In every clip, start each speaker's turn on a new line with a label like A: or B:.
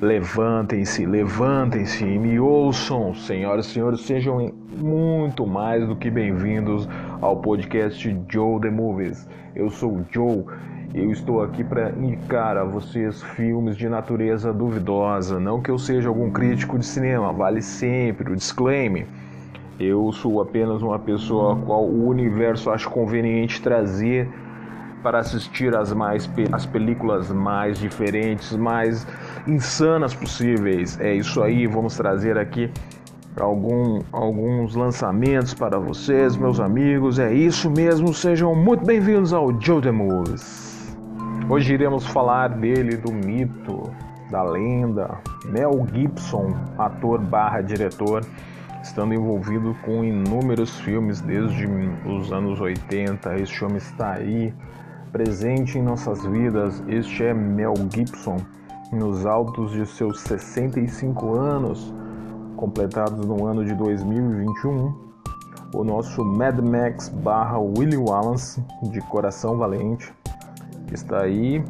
A: Levantem-se, levantem-se e me ouçam, senhoras e senhores, sejam muito mais do que bem-vindos ao podcast Joe The Movies. Eu sou o Joe eu estou aqui para indicar a vocês filmes de natureza duvidosa. Não que eu seja algum crítico de cinema, vale sempre o disclaimer. Eu sou apenas uma pessoa a qual o universo acha conveniente trazer para assistir as mais as películas mais diferentes, mais insanas possíveis. É isso aí, vamos trazer aqui algum, alguns lançamentos para vocês, meus amigos. É isso mesmo, sejam muito bem-vindos ao Joe Moves. Hoje iremos falar dele, do mito, da lenda, Mel Gibson, ator barra diretor, estando envolvido com inúmeros filmes desde os anos 80. Este homem está aí, presente em nossas vidas. Este é Mel Gibson, nos altos de seus 65 anos, completados no ano de 2021. O nosso Mad Max barra Willie Wallace, de Coração Valente, está aí.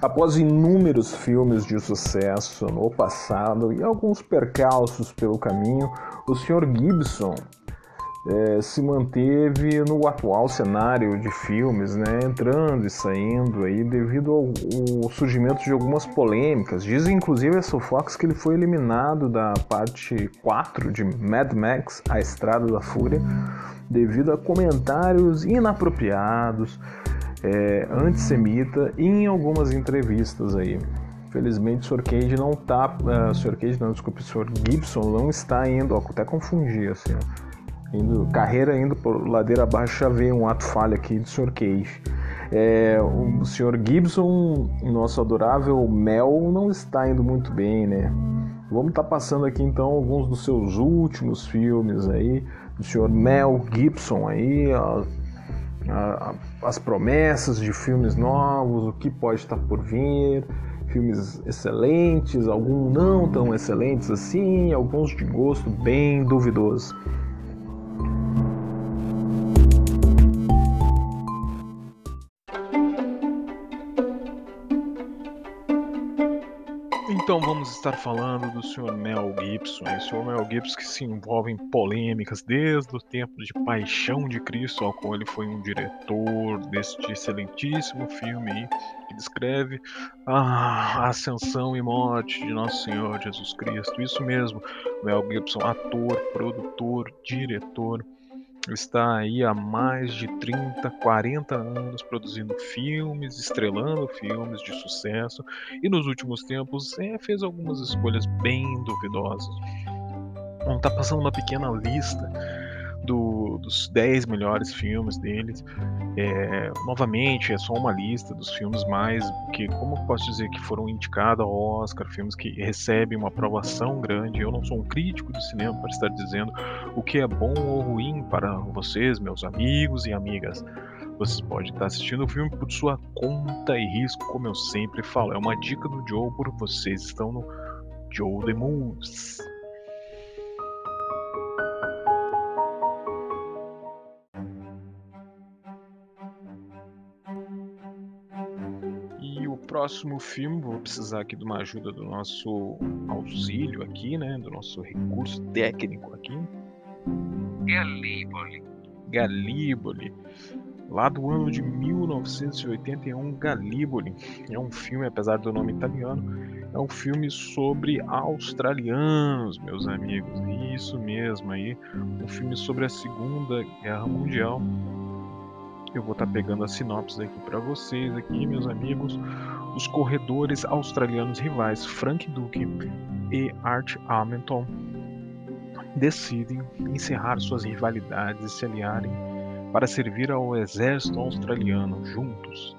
A: Após inúmeros filmes de sucesso no passado e alguns percalços pelo caminho, o Sr. Gibson é, se manteve no atual cenário de filmes, né, entrando e saindo aí devido ao, ao, surgimento de algumas polêmicas. Diz inclusive a Fox que ele foi eliminado da parte 4 de Mad Max, A Estrada da Fúria, devido a comentários inapropriados, é, antissemita em algumas entrevistas aí. Felizmente, o Sr. Cage não tá. Uh, o Sr. Cage, não, desculpe, o Sr. Gibson não está indo, ó, até confundi assim, ó indo, carreira indo por ladeira abaixo, já veio um ato falho aqui do Sr. Cage. É, o Sr. Gibson, nosso adorável Mel, não está indo muito bem, né? Vamos estar tá passando aqui então alguns dos seus últimos filmes aí, do Sr. Mel Gibson aí, a, a, as promessas de filmes novos, o que pode estar por vir, filmes excelentes, alguns não tão excelentes assim, alguns de gosto bem duvidoso. Então vamos estar falando do Sr. Mel Gibson, o Sr. Mel Gibson que se envolve em polêmicas desde o tempo de Paixão de Cristo, ao qual ele foi um diretor deste excelentíssimo filme que descreve a ascensão e morte de Nosso Senhor Jesus Cristo. Isso mesmo, Mel Gibson, ator, produtor, diretor está aí há mais de 30, 40 anos produzindo filmes, estrelando filmes de sucesso e nos últimos tempos é, fez algumas escolhas bem duvidosas. Estar tá passando uma pequena lista do, dos 10 melhores filmes deles. É, novamente, é só uma lista dos filmes mais que, como posso dizer, que foram indicados ao Oscar, filmes que recebem uma aprovação grande. Eu não sou um crítico de cinema para estar dizendo o que é bom ou ruim para vocês, meus amigos e amigas. Vocês podem estar assistindo o filme por sua conta e risco, como eu sempre falo. É uma dica do Joe por vocês estão no Joe The Moves. Próximo filme, vou precisar aqui de uma ajuda do nosso auxílio aqui, né? Do nosso recurso técnico aqui.
B: Galíboli.
A: Galíboli. Lá do ano de 1981, Galíboli. É um filme, apesar do nome italiano, é um filme sobre australianos, meus amigos. Isso mesmo aí. Um filme sobre a Segunda Guerra Mundial eu vou estar tá pegando a sinopse aqui para vocês aqui, meus amigos. Os corredores australianos rivais Frank Duke e Art Hamilton decidem encerrar suas rivalidades e se aliarem para servir ao exército australiano juntos.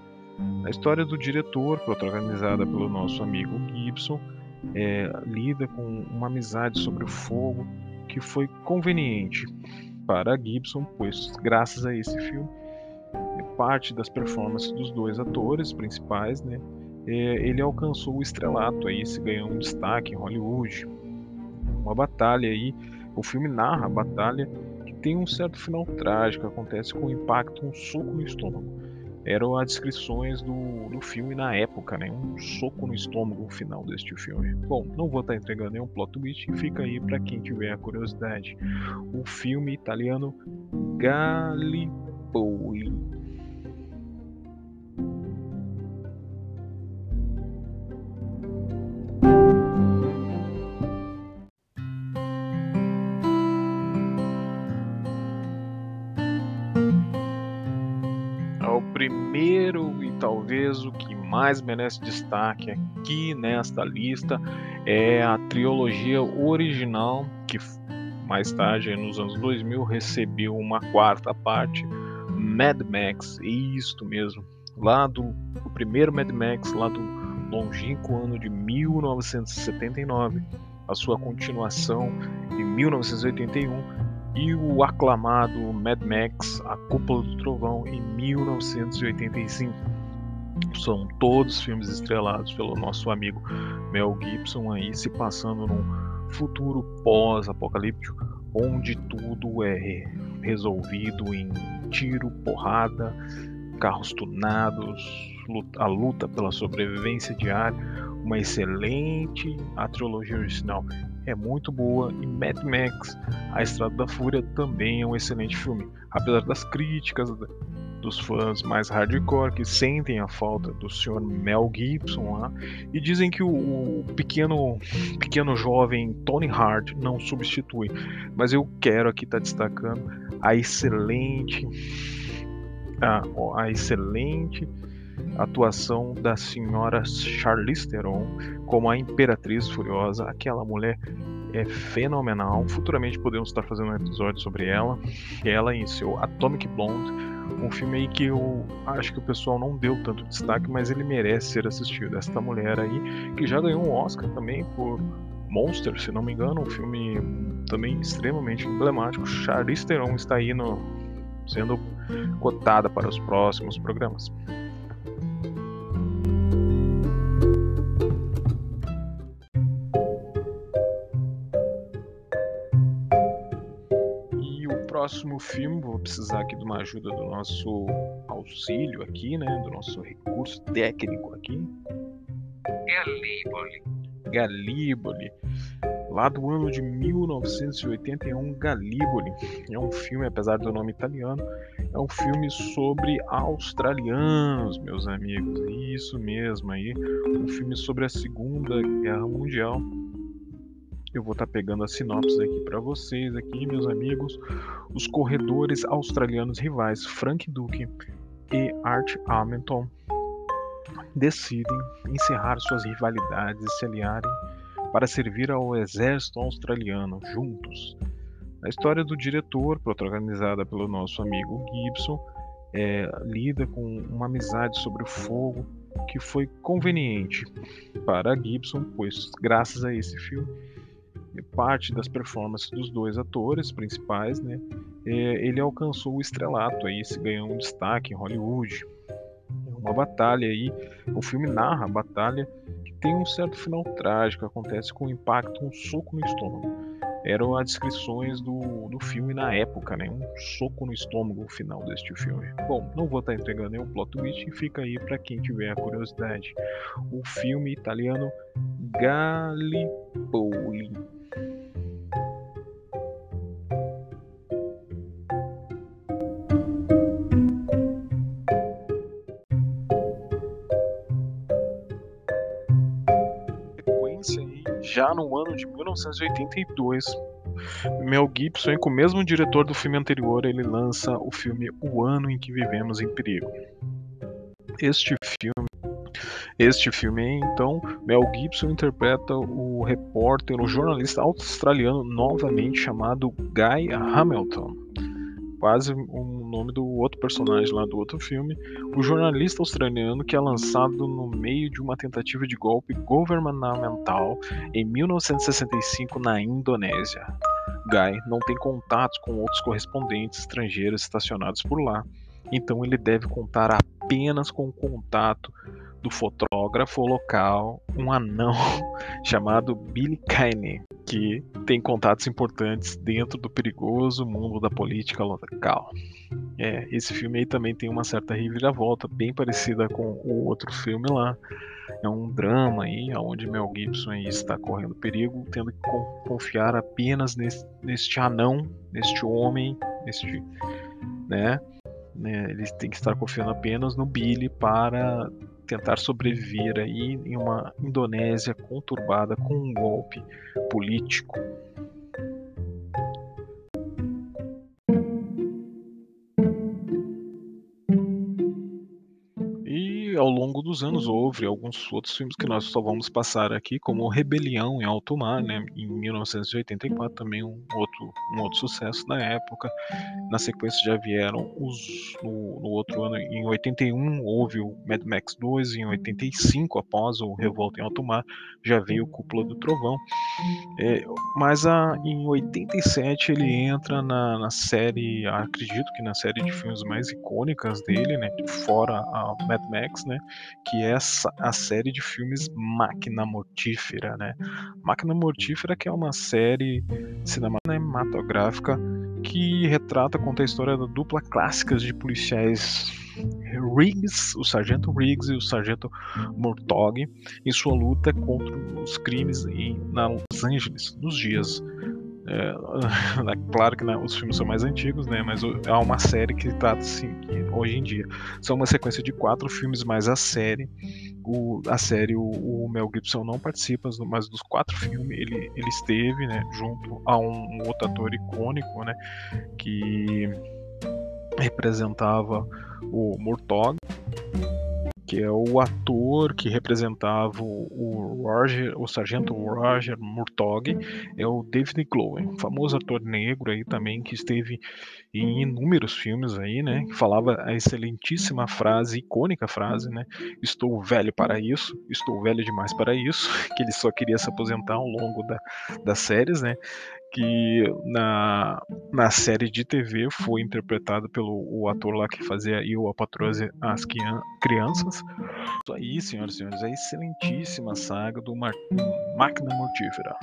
A: A história do diretor, protagonizada pelo nosso amigo Gibson, é, lida com uma amizade sobre o fogo que foi conveniente para Gibson, pois graças a esse filme parte das performances dos dois atores principais, né, é, ele alcançou o estrelato aí, se ganhou um destaque em Hollywood. Uma batalha aí, o filme narra a batalha que tem um certo final trágico, acontece com um impacto, um soco no estômago. eram as descrições do, do filme na época, né? Um soco no estômago no final deste filme. Bom, não vou estar entregando nenhum plot twist, fica aí para quem tiver a curiosidade. O filme italiano Gallipoli. Primeiro e talvez o que mais merece destaque aqui nesta lista é a trilogia original, que mais tarde, nos anos 2000, recebeu uma quarta parte, Mad Max, isto mesmo, lá do primeiro Mad Max, lá do longínquo ano de 1979, a sua continuação em 1981 e o aclamado Mad Max A Cúpula do Trovão em 1985. São todos filmes estrelados pelo nosso amigo Mel Gibson aí se passando num futuro pós-apocalíptico onde tudo é resolvido em tiro, porrada, carros tunados, a luta pela sobrevivência diária, uma excelente a trilogia original é muito boa e Mad Max, A Estrada da Fúria também é um excelente filme, apesar das críticas dos fãs mais hardcore que sentem a falta do Sr. Mel Gibson lá e dizem que o, pequeno pequeno jovem Tony Hart não substitui, mas eu quero aqui estar tá destacando a excelente a, a excelente atuação da senhora Charlize Theron como a Imperatriz Furiosa. Aquela mulher é fenomenal. Futuramente podemos estar fazendo um episódio sobre ela. Ela em seu Atomic Blonde, um filme aí que eu acho que o pessoal não deu tanto destaque, mas ele merece ser assistido. Esta mulher aí que já ganhou um Oscar também por Monster, se não me engano, um filme também extremamente emblemático. Charlize Theron está aí no, sendo cotada para os próximos programas. Próximo filme, vou precisar aqui de uma ajuda do nosso auxílio aqui, né? Do nosso recurso técnico aqui.
B: Galíboli.
A: Galíboli. Lá do ano de 1981, Galíboli. É um filme, apesar do nome italiano, é um filme sobre australianos, meus amigos. Isso mesmo aí. Um filme sobre a Segunda Guerra Mundial eu vou estar tá pegando a sinopse aqui para vocês, aqui, meus amigos. Os corredores australianos rivais Frank Duke e Art Hamilton decidem encerrar suas rivalidades e se aliarem para servir ao exército australiano juntos. A história do diretor, protagonizada pelo nosso amigo Gibson, é, lida com uma amizade sobre o fogo que foi conveniente para Gibson, pois graças a esse filme parte das performances dos dois atores principais, né, é, ele alcançou o estrelato aí, se ganhou um destaque em Hollywood. Uma batalha aí, o filme narra a batalha que tem um certo final trágico, acontece com um impacto, um soco no estômago. Eram as descrições do, do filme na época, né? Um soco no estômago no final deste filme. Bom, não vou estar entregando nenhum plot twist, fica aí para quem tiver a curiosidade. O filme italiano Gallipoli. Já no ano de 1982, Mel Gibson, com o mesmo diretor do filme anterior, ele lança o filme O Ano em que Vivemos em Perigo. Este filme, este filme, então, Mel Gibson interpreta o repórter, o jornalista australiano novamente chamado Guy Hamilton. Quase o nome do outro personagem lá do outro filme, o jornalista australiano que é lançado no meio de uma tentativa de golpe governamental em 1965 na Indonésia. Guy não tem contatos com outros correspondentes estrangeiros estacionados por lá, então ele deve contar apenas com o contato
B: do fotógrafo local, um anão chamado Billy Kane, que tem contatos importantes dentro do perigoso mundo da política local. É, esse filme aí também tem uma certa reviravolta, bem parecida com o outro filme lá. É um drama aí, onde Mel Gibson está correndo perigo, tendo que confiar apenas nesse, neste anão, neste homem, neste, né? Né? Ele tem que estar confiando apenas no Billy para tentar sobreviver aí em uma Indonésia conturbada com um golpe político. Dos anos houve alguns outros filmes que nós só vamos passar aqui, como Rebelião em Alto Mar, né, em 1984, também um outro, um outro sucesso na época. Na sequência já vieram os no, no outro ano, em 81 houve o Mad Max 2, em 85 após o Revolta em Alto Mar já veio o Cúpula do Trovão. É, mas a, em 87 ele entra na, na série, acredito que na série de filmes mais icônicas dele, né, fora a Mad Max, né? Que é a série de filmes Máquina Mortífera, né? Máquina Mortífera que é uma série cinematográfica que retrata, conta a história da dupla clássica de policiais Riggs, o sargento Riggs e o sargento Murtaugh em sua luta contra os crimes em na Los Angeles nos dias é, claro que né, os filmes são mais antigos, né? Mas é uma série que trata assim, que hoje em dia são uma sequência de quatro filmes mais a série. O, a série o, o, Mel Gibson não participa, mas dos quatro filmes ele, ele esteve, né? Junto a um, um outro ator icônico, né? Que representava o Murtaugh que é o ator que representava o Roger, o sargento Roger Murtaugh, é o David Glowen, famoso ator negro aí também que esteve em inúmeros filmes aí, né? Que falava a excelentíssima frase, icônica frase, né? Estou velho para isso, estou velho demais para isso, que ele só queria se aposentar ao longo da, das séries, né? Que na, na série de TV foi interpretado pelo o ator lá que fazia Eu, a Patroa as Crianças. Isso aí, senhoras e senhores, a excelentíssima saga do Máquina Mortífera.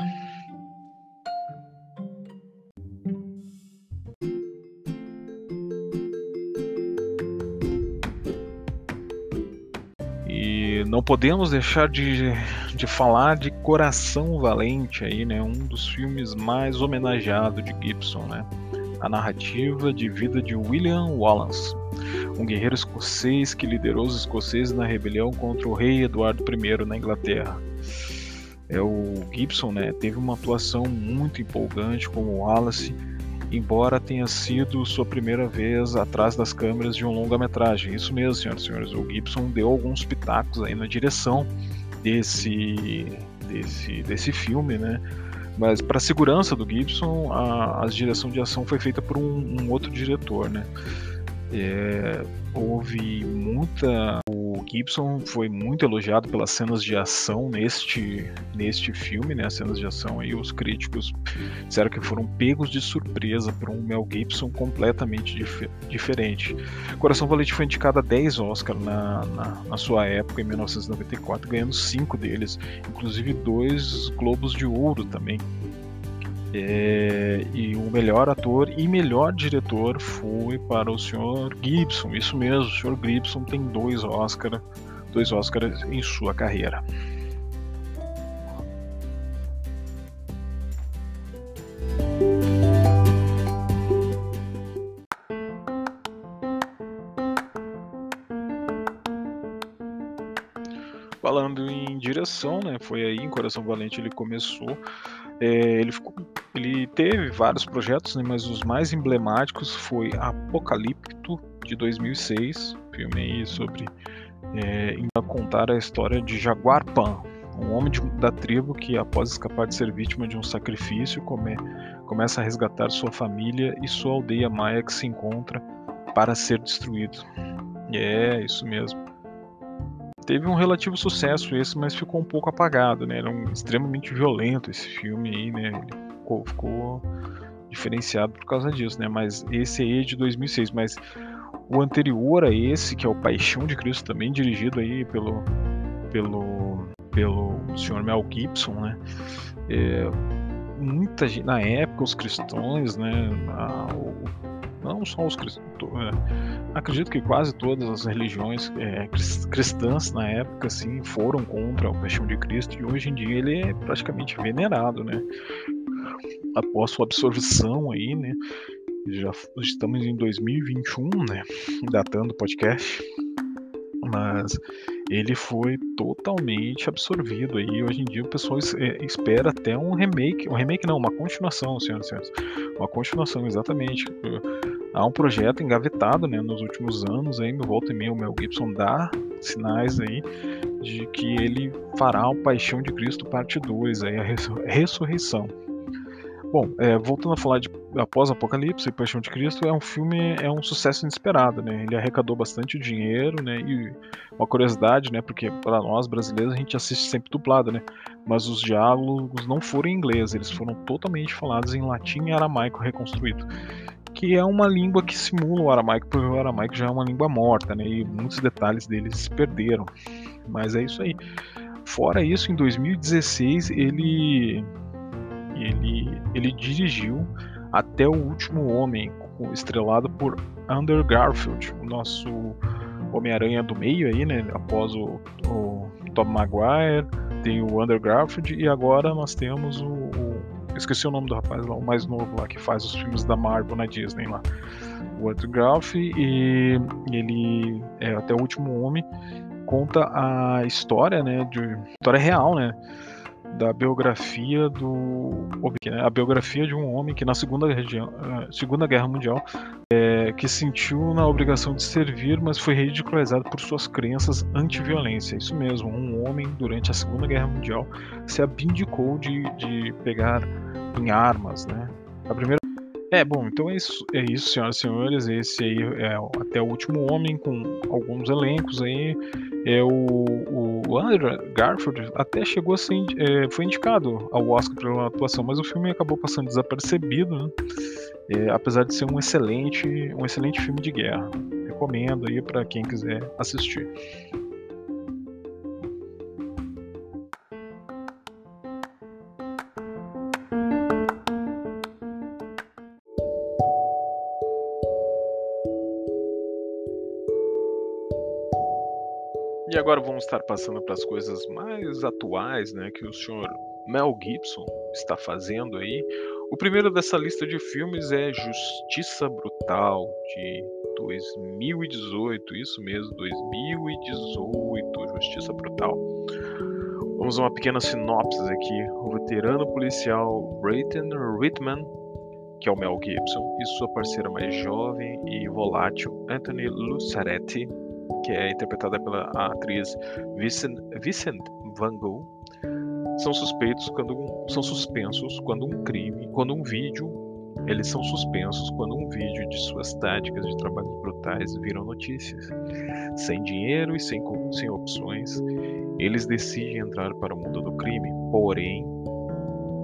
B: Não podemos deixar de, de falar de Coração Valente aí, né? Um dos filmes mais homenageados de Gibson, né? A narrativa de vida de William Wallace, um guerreiro escocês que liderou os escoceses na rebelião contra o rei Eduardo I na Inglaterra. É o Gibson, né? Teve uma atuação muito empolgante como Wallace embora tenha sido sua primeira vez atrás das câmeras de um longa-metragem. Isso mesmo, senhoras e senhores, o Gibson deu alguns pitacos aí na direção desse, desse, desse filme, né? Mas para a segurança do Gibson, a, a, direção de ação foi feita por um, um outro diretor, né? É, houve muita. O Gibson foi muito elogiado pelas cenas de ação neste, neste filme, né? As cenas de ação aí, os críticos disseram que foram pegos de surpresa por um Mel Gibson completamente dif diferente. Coração Valente foi indicado a 10 Oscars na, na, na, sua época, em 1994, ganhando 5 deles, inclusive dois Globos de Ouro também. É, e o melhor ator e melhor diretor foi para o Sr. Gibson. Isso mesmo, o Sr. Gibson tem dois Oscars, dois Oscars em sua carreira. Falando em direção, né? Foi aí em Coração Valente ele começou é, ele, ficou, ele, teve vários projetos, né, mas os mais emblemáticos foi Apocalipto de 2006, filme aí sobre é, contar a história de Jaguar Pan, um homem de, da tribo que, após escapar de ser vítima de um sacrifício, come, começa a resgatar sua família e sua aldeia maia que se encontra para ser destruído. É, isso mesmo teve um relativo sucesso esse, mas ficou um pouco apagado, né? Era um, extremamente violento esse filme aí, né? Ele ficou, ficou, diferenciado por causa disso, né? Mas esse aí é de 2006, mas o anterior a esse, que é o Paixão de Cristo, também dirigido aí pelo pelo, pelo Sr. Mel Gibson, né? É, muita gente, na época, os cristãos, né? A, o, não só os cristãos, é, acredito que quase todas as religiões é, cristãs na época assim foram contra o Paixão de Cristo e hoje em dia ele é praticamente venerado, né? Após sua absorção aí, né? Já estamos em 2021, né? Datando o podcast mas ele foi totalmente absorvido aí. Hoje em dia o pessoal é, espera até um remake, um remake não, uma continuação, senhoras e senhores, uma continuação exatamente. Há um projeto engavetado, né, nos últimos anos aí, volta e meia o Mel Gibson dá sinais aí de que ele fará o Paixão de Cristo parte 2, aí a ressurreição. Bom, é, voltando a falar de Após Apocalipse e Paixão de Cristo, é um filme, é um sucesso inesperado, né? Ele arrecadou bastante dinheiro, né? E uma curiosidade, né? Porque para nós brasileiros a gente assiste sempre dublado, né? Mas os diálogos não foram em inglês, eles foram totalmente falados em latim e aramaico reconstruído, que é uma língua que simula o aramaico, porque o aramaico já é uma língua morta, né? E muitos detalhes deles se perderam. Mas é isso aí. Fora isso, em 2016 ele ele, ele dirigiu Até o Último Homem, estrelado por Andrew Garfield, o nosso Homem-Aranha do meio aí, né? Após o, o Tom Maguire, tem o Andrew Garfield e agora nós temos o, o, esqueci o nome do rapaz lá, o mais novo lá que faz os filmes da Marvel na Disney lá. O Andrew Garfield e ele é até o último homem conta a história, né, de história real, né, da biografia do né, a biografia de um homem que na segunda, região, eh, segunda guerra mundial é, que sentiu na obrigação de servir mas foi ridicularizado por suas crenças anti-violência. Isso mesmo um homem durante a segunda guerra mundial se abdicou de, de pegar em armas né? A primeira é, bom, então é isso, é isso, senhoras e senhores. Esse aí é até o último homem, com alguns elencos aí. É o, o Andrew Garfield até chegou assim, é, foi indicado ao Oscar pela atuação, mas o filme acabou passando desapercebido, né? É, apesar de ser um excelente, um excelente filme de guerra. Recomendo aí para quem quiser assistir. Agora vamos estar passando para as coisas mais atuais, né, que o senhor Mel Gibson está fazendo aí. O primeiro dessa lista de filmes é Justiça Brutal de 2018, isso mesmo, 2018, Justiça Brutal. Vamos a uma pequena sinopse aqui. O veterano policial Brayton Whitman, que é o Mel Gibson, e sua parceira mais jovem e volátil Anthony Luceretti que é interpretada pela atriz Vincent, Vincent Van Gogh, são suspeitos quando são suspensos quando um crime, quando um vídeo, eles são suspensos quando um vídeo de suas táticas de trabalhos brutais viram notícias. Sem dinheiro e sem, sem opções, eles decidem entrar para o mundo do crime. Porém,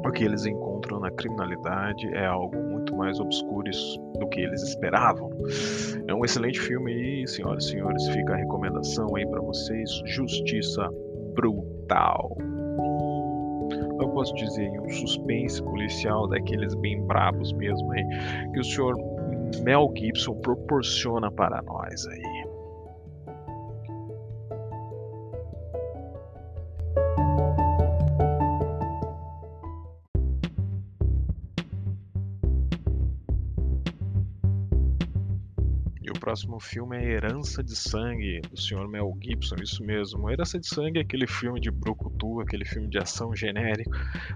B: o que eles encontram na criminalidade é algo muito mais obscuro do que eles esperavam. É um excelente filme aí, senhoras e senhores. Fica a recomendação aí para vocês: Justiça Brutal. Eu posso dizer um suspense policial daqueles bem bravos mesmo aí que o senhor Mel Gibson proporciona para nós aí. Próximo filme é Herança de Sangue, do Sr. Mel Gibson, isso mesmo. Herança de Sangue é aquele filme de brucutu, aquele filme de ação genérico,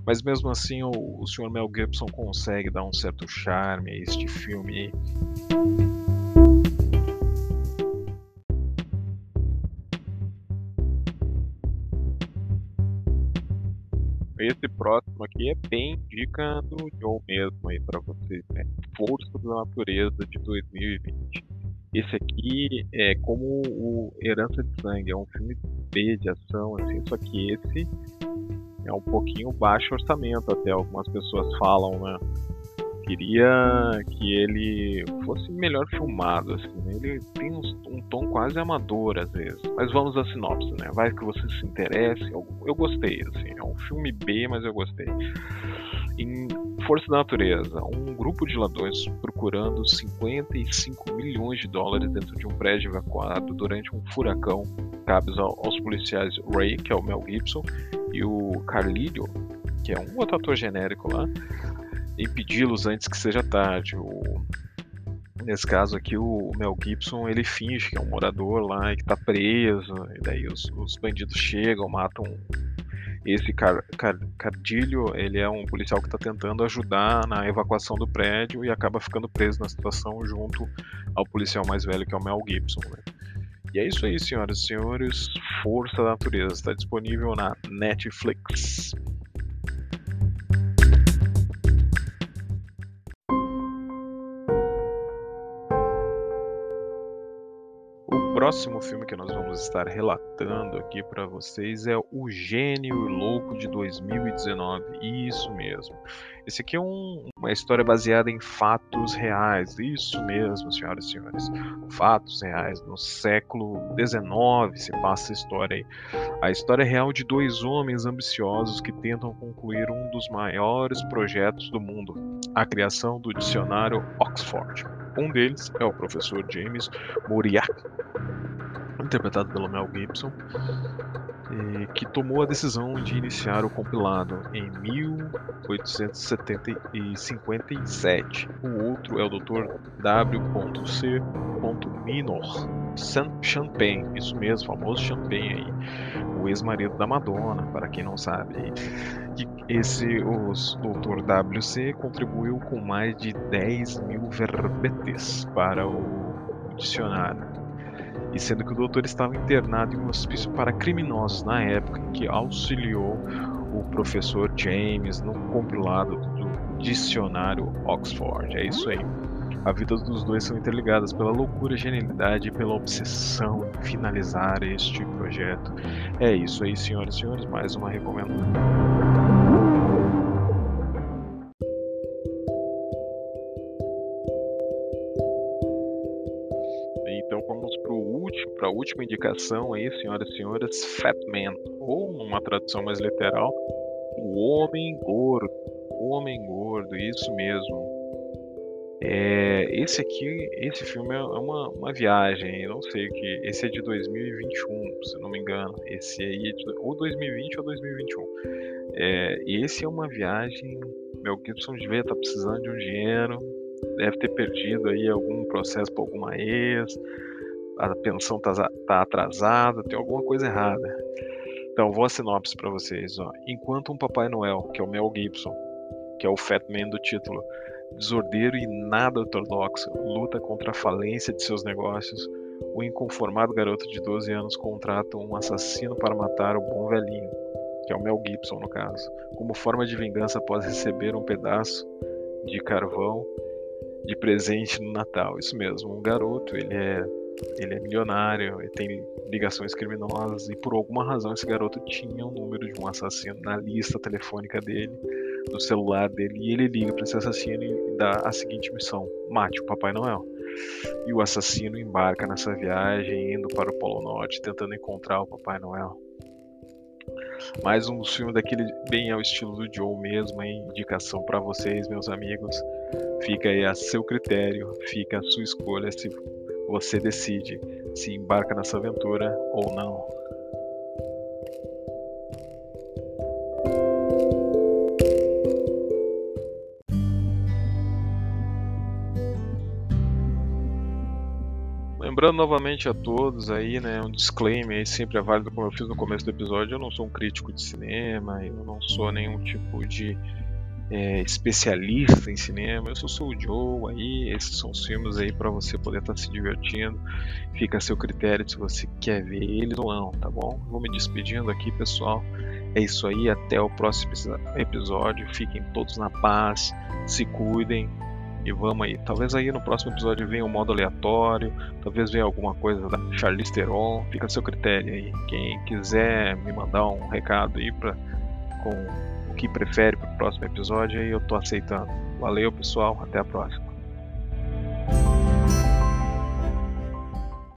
B: mas mesmo assim o, o Sr. Mel Gibson consegue dar um certo charme a este filme. Esse próximo aqui é bem dica do Joe mesmo aí para vocês, né? Força da Natureza de 2020. Esse aqui é como o Herança de Sangue, é um filme B de ação, assim, só que esse é um pouquinho baixo orçamento até, algumas pessoas falam, né? queria que ele fosse melhor filmado, assim. Né? Ele tem um, um, tom quase amador às vezes. Mas vamos à sinopse, né? Vai que você se interesse. Eu, eu gostei, assim. É um filme B, mas eu gostei. Em Força da Natureza, um grupo de ladrões procurando 55 milhões de dólares dentro de um prédio evacuado durante um furacão cabe aos policiais Ray, que é o Mel Gibson, e o Carlillo, que é um outro ator genérico lá, impedi-los antes que seja tarde. O, nesse caso aqui, o Mel Gibson ele finge que é um morador lá e que está preso, e daí os, os bandidos chegam, matam esse Car Car Cardilho, ele é um policial que está tentando ajudar na evacuação do prédio e acaba ficando preso na situação junto ao policial mais velho que é o Mel Gibson. Né? E é isso aí, senhoras e senhores. Força da Natureza está disponível na Netflix. Próximo filme que nós vamos estar relatando aqui para vocês é O Gênio Louco de 2019. Isso mesmo. Esse aqui é um, uma história baseada em fatos reais. Isso mesmo, senhoras e senhores. Fatos reais. No século XIX se passa a história aí. A história real de dois homens ambiciosos que tentam concluir um dos maiores projetos do mundo: a criação do dicionário Oxford. Um deles é o professor James Moriarty, interpretado pelo Mel Gibson, que tomou a decisão de iniciar o compilado em 1857. O outro é o Dr. W.C. Minor Champagne, isso mesmo, famoso Champagne aí, o ex-marido da Madonna, para quem não sabe. E esse, o Dr. WC contribuiu com mais de 10 mil verbetes para o dicionário e sendo que o doutor estava internado em um hospício para criminosos na época em que auxiliou o professor James no compilado do dicionário Oxford. É isso aí. A vida dos dois são interligadas pela loucura, genialidade e pela obsessão em finalizar este projeto. É isso aí, senhoras e senhores, mais uma recomendação. A última indicação aí, senhoras e senhores, Fat Man, ou uma tradução mais literal, o homem gordo. O homem gordo, isso mesmo. É, esse aqui, esse filme é uma, uma viagem, não sei o que. Esse é de 2021, se não me engano. Esse aí é de, ou 2020 ou 2021. É, esse é uma viagem. Mel Gibson devia estar precisando de um dinheiro, deve ter perdido aí algum processo para alguma ex, a pensão tá, tá atrasada, tem alguma coisa errada. Então, vou a sinopse para vocês. Ó. Enquanto um Papai Noel, que é o Mel Gibson, que é o Fat Man do título, desordeiro e nada ortodoxo, luta contra a falência de seus negócios, o inconformado garoto de 12 anos contrata um assassino para matar o bom velhinho, que é o Mel Gibson no caso, como forma de vingança após receber um pedaço de carvão de presente no Natal. Isso mesmo, um garoto, ele é ele é milionário, ele tem ligações criminosas e por alguma razão esse garoto tinha o número de um assassino na lista telefônica dele, no celular dele, e ele liga para esse assassino e dá a seguinte missão: mate o Papai Noel. E o assassino embarca nessa viagem, indo para o Polo Norte, tentando encontrar o Papai Noel. Mais um filme daquele bem ao estilo do Joe mesmo, hein? indicação para vocês, meus amigos. Fica aí a seu critério, fica a sua escolha se você decide se embarca nessa aventura ou não. Lembrando novamente a todos aí, né, um disclaimer aí sempre é válido como eu fiz no começo do episódio, eu não sou um crítico de cinema, eu não sou nenhum tipo de é, especialista em cinema. Eu sou, sou o Joe aí, esses são os filmes aí para você poder estar tá se divertindo. Fica a seu critério se você quer ver eles ou não, tá bom? Vou me despedindo aqui, pessoal. É isso aí, até o próximo episódio. Fiquem todos na paz, se cuidem e vamos aí. Talvez aí no próximo episódio venha um modo aleatório, talvez venha alguma coisa da Charlize Theron, fica a seu critério aí. Quem quiser me mandar um recado aí pra, com que prefere para o próximo episódio e eu tô aceitando. Valeu, pessoal. Até a próxima.